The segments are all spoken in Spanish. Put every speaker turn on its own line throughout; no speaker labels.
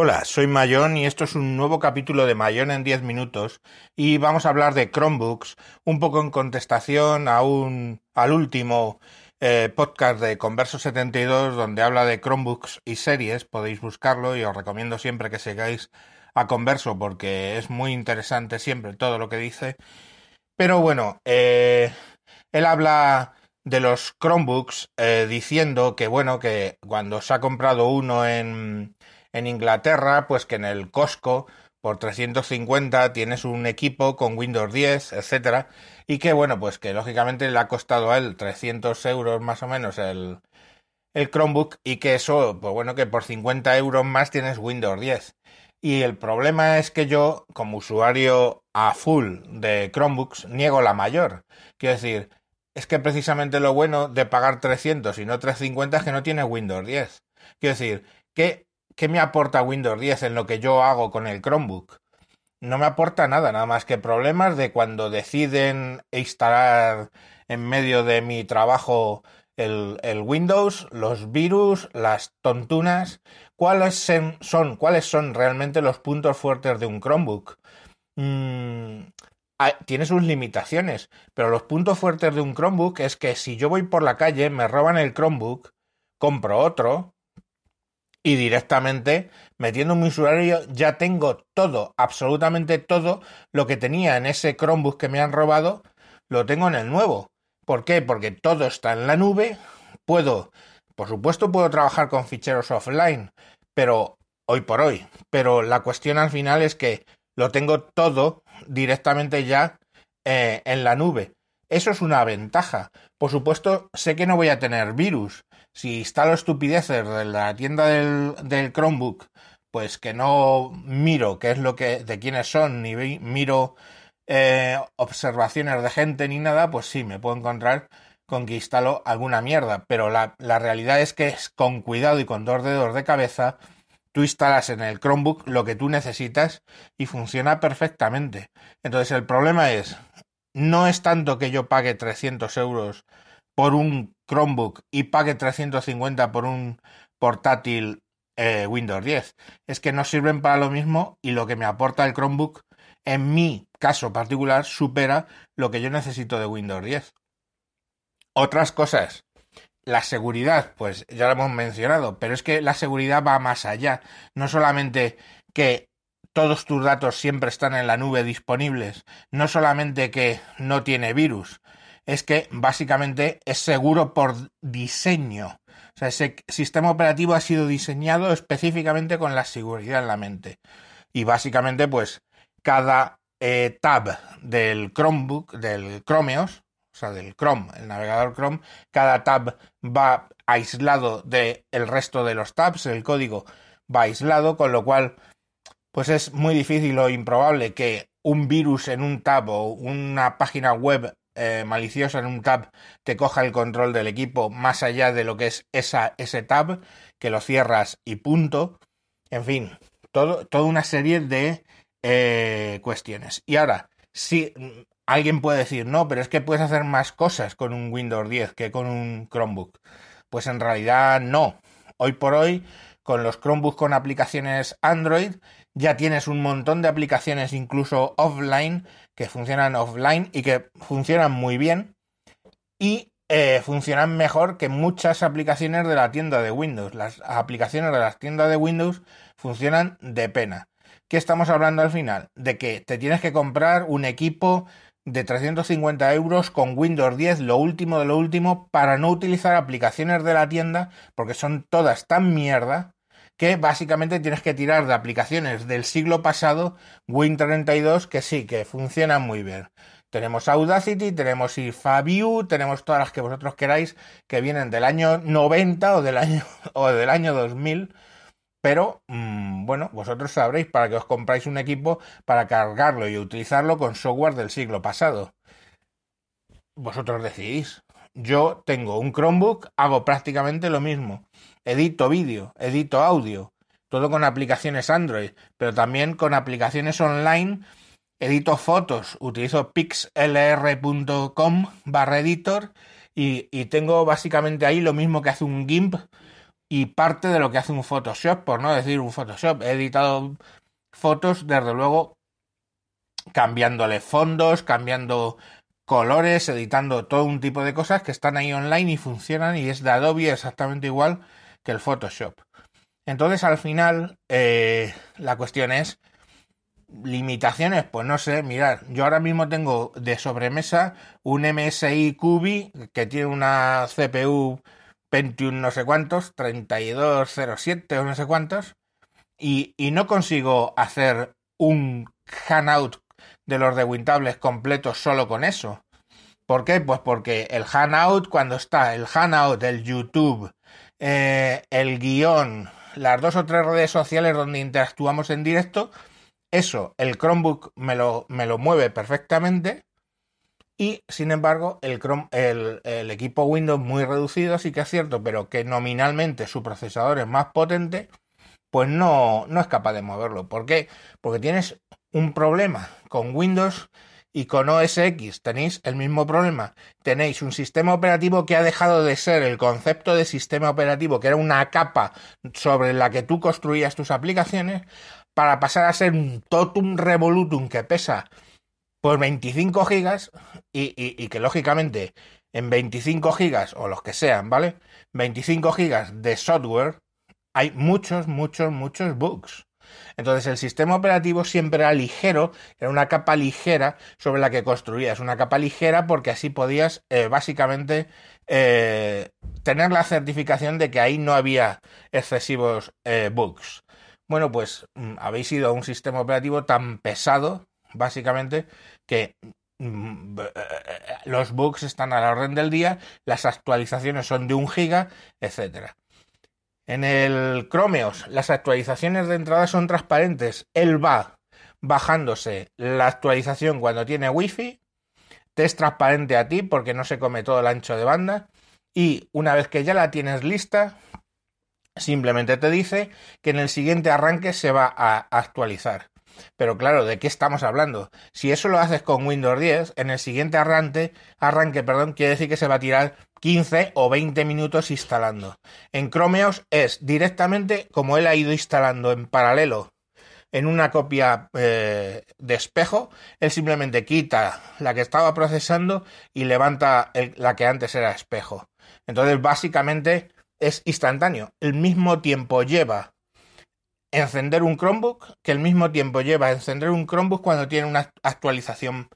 Hola, soy Mayón y esto es un nuevo capítulo de Mayón en 10 minutos y vamos a hablar de Chromebooks, un poco en contestación a un, al último eh, podcast de Converso 72 donde habla de Chromebooks y series, podéis buscarlo y os recomiendo siempre que sigáis a Converso porque es muy interesante siempre todo lo que dice. Pero bueno, eh, él habla de los Chromebooks eh, diciendo que bueno, que cuando se ha comprado uno en en Inglaterra, pues que en el Costco por 350 tienes un equipo con Windows 10, etcétera, y que bueno, pues que lógicamente le ha costado a él 300 euros más o menos el, el Chromebook y que eso, pues bueno, que por 50 euros más tienes Windows 10. Y el problema es que yo, como usuario a full de Chromebooks, niego la mayor. Quiero decir, es que precisamente lo bueno de pagar 300 y no 350 es que no tiene Windows 10. Quiero decir, que ¿qué me aporta Windows 10 en lo que yo hago con el Chromebook? No me aporta nada, nada más que problemas de cuando deciden instalar en medio de mi trabajo el, Windows, los virus, las tontunas, cuáles son, cuáles son realmente los puntos fuertes de un Chromebook. Mm, tiene sus limitaciones, pero los puntos fuertes de un Chromebook es que si yo voy por la calle, me roban el Chromebook, compro otro, y directamente metiendo mi usuario ya tengo todo, absolutamente todo lo que tenía en ese Chromebook que me han robado, lo tengo en el nuevo. ¿Por qué? Porque todo está en la nube, puedo, por supuesto puedo trabajar con ficheros offline, pero hoy por hoy, pero la cuestión al final es que lo tengo todo directamente ya eh, en la nube. Eso es una ventaja. Por supuesto, sé que no voy a tener virus, si instalo estupideces de la tienda del, del Chromebook, pues que no miro qué es lo que, de quiénes son, ni miro eh, observaciones de gente ni nada, pues sí, me puedo encontrar con que instalo alguna mierda. Pero la, la realidad es que con cuidado y con dos dedos de cabeza, tú instalas en el Chromebook lo que tú necesitas y funciona perfectamente. Entonces el problema es, no es tanto que yo pague 300 euros por un Chromebook y pague 350 por un portátil eh, Windows 10. Es que no sirven para lo mismo y lo que me aporta el Chromebook, en mi caso particular, supera lo que yo necesito de Windows 10. Otras cosas. La seguridad, pues ya lo hemos mencionado, pero es que la seguridad va más allá. No solamente que todos tus datos siempre están en la nube disponibles, no solamente que no tiene virus, es que básicamente es seguro por diseño. O sea, ese sistema operativo ha sido diseñado específicamente con la seguridad en la mente. Y básicamente, pues, cada eh, tab del Chromebook, del Chromeos, o sea, del Chrome, el navegador Chrome, cada tab va aislado del resto de los tabs, el código va aislado, con lo cual, pues es muy difícil o improbable que un virus en un tab o una página web eh, maliciosa en un tab te coja el control del equipo más allá de lo que es esa, ese tab, que lo cierras y punto. En fin, todo, toda una serie de eh, cuestiones. Y ahora, si alguien puede decir, no, pero es que puedes hacer más cosas con un Windows 10 que con un Chromebook. Pues en realidad no. Hoy por hoy, con los Chromebooks con aplicaciones Android, ya tienes un montón de aplicaciones incluso offline que funcionan offline y que funcionan muy bien y eh, funcionan mejor que muchas aplicaciones de la tienda de Windows. Las aplicaciones de las tiendas de Windows funcionan de pena. ¿Qué estamos hablando al final? De que te tienes que comprar un equipo de 350 euros con Windows 10, lo último de lo último, para no utilizar aplicaciones de la tienda, porque son todas tan mierda que básicamente tienes que tirar de aplicaciones del siglo pasado, Win32, que sí, que funcionan muy bien. Tenemos Audacity, tenemos IFAView, tenemos todas las que vosotros queráis que vienen del año 90 o del año, o del año 2000. Pero, mm, bueno, vosotros sabréis para que os compráis un equipo para cargarlo y utilizarlo con software del siglo pasado. Vosotros decidís. Yo tengo un Chromebook, hago prácticamente lo mismo edito vídeo, edito audio, todo con aplicaciones Android, pero también con aplicaciones online, edito fotos, utilizo pixlr.com barra editor y, tengo básicamente ahí lo mismo que hace un GIMP y parte de lo que hace un Photoshop, por no decir un Photoshop. He editado fotos, desde luego, cambiándole fondos, cambiando colores, editando todo un tipo de cosas que están ahí online y funcionan y es de Adobe exactamente igual el Photoshop. Entonces al final eh, la cuestión es limitaciones, pues no sé, mirad, yo ahora mismo tengo de sobremesa un MSI Cubi que tiene una CPU Pentium no sé cuántos, 3207 o no sé cuántos, y, no consigo hacer un Hanout de los de Wintables completos solo con eso. ¿Por qué? Pues porque el Hanout, cuando está el Hanout, el YouTube, eh, el guion, las dos o tres redes sociales donde interactuamos en directo, eso, el Chromebook me lo, me lo mueve perfectamente. Y sin embargo, el, Chrome, el, el, equipo Windows muy reducido, sí que es cierto, pero que nominalmente su procesador es más potente, pues no, no es capaz de moverlo. ¿Por qué? Porque tienes un problema con Windows y con OS X tenéis el mismo problema. Tenéis un sistema operativo que ha dejado de ser el concepto de sistema operativo, que era una capa sobre la que tú construías tus aplicaciones, para pasar a ser un totum revolutum que pesa por 25 gigas y, y que lógicamente en 25 gigas o los que sean, ¿vale? 25 gigas de software hay muchos, muchos, muchos bugs. Entonces el sistema operativo siempre era ligero, era una capa ligera sobre la que construías, una capa ligera porque así podías eh, básicamente eh, tener la certificación de que ahí no había excesivos eh, bugs. Bueno, pues mm, habéis ido a un sistema operativo tan pesado, básicamente, que mm, los bugs están a la orden del día, las actualizaciones son de un giga, etcétera. En el Chromeos las actualizaciones de entrada son transparentes. Él va bajándose la actualización cuando tiene wifi. Te es transparente a ti porque no se come todo el ancho de banda. Y una vez que ya la tienes lista, simplemente te dice que en el siguiente arranque se va a actualizar. Pero claro, ¿de qué estamos hablando? Si eso lo haces con Windows 10, en el siguiente arranque, arranque, perdón, quiere decir que se va a tirar 15 o 20 minutos instalando. En Chromeos es directamente como él ha ido instalando en paralelo en una copia eh, de espejo, él simplemente quita la que estaba procesando y levanta la que antes era espejo. Entonces, básicamente es instantáneo. El mismo tiempo lleva encender un Chromebook que el mismo tiempo lleva encender un Chromebook cuando tiene una actualización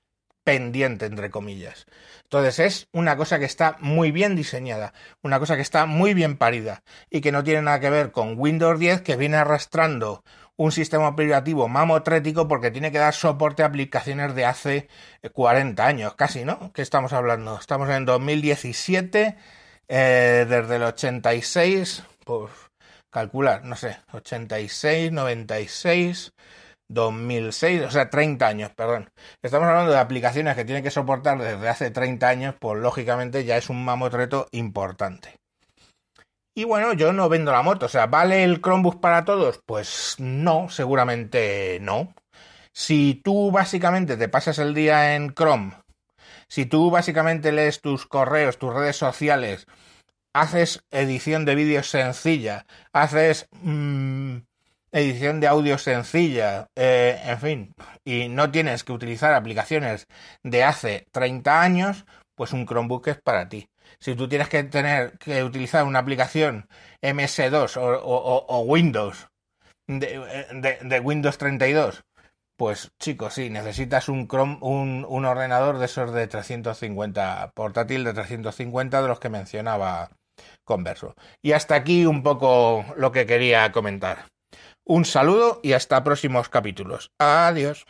pendiente, entre comillas. Entonces es una cosa que está muy bien diseñada, una cosa que está muy bien parida y que no tiene nada que ver con Windows 10 que viene arrastrando un sistema operativo mamotrético porque tiene que dar soporte a aplicaciones de hace 40 años, casi, ¿no? ¿Qué estamos hablando? Estamos en 2017, eh, desde el 86, pues calcular, no sé, 86, 96, 2006, o sea, 30 años, perdón. Estamos hablando de aplicaciones que tienen que soportar desde hace 30 años, pues lógicamente ya es un mamotreto importante. Y bueno, yo no vendo la moto, o sea, ¿vale el Chromebook para todos? Pues no, seguramente no. Si tú básicamente te pasas el día en Chrome, si tú básicamente lees tus correos, tus redes sociales, haces edición de vídeos sencilla, haces mmm, edición de audio sencilla, eh, en fin, y no tienes que utilizar aplicaciones de hace 30 años, pues un Chromebook es para ti. Si tú tienes que tener que utilizar una aplicación MS2 o, o, Windows de, de, Windows 32, pues chicos, sí, necesitas un, Chrome, un ordenador de esos de 350, portátil de 350 de los que mencionaba Converso. Y hasta aquí un poco lo que quería comentar. Un saludo y hasta próximos capítulos. Adiós.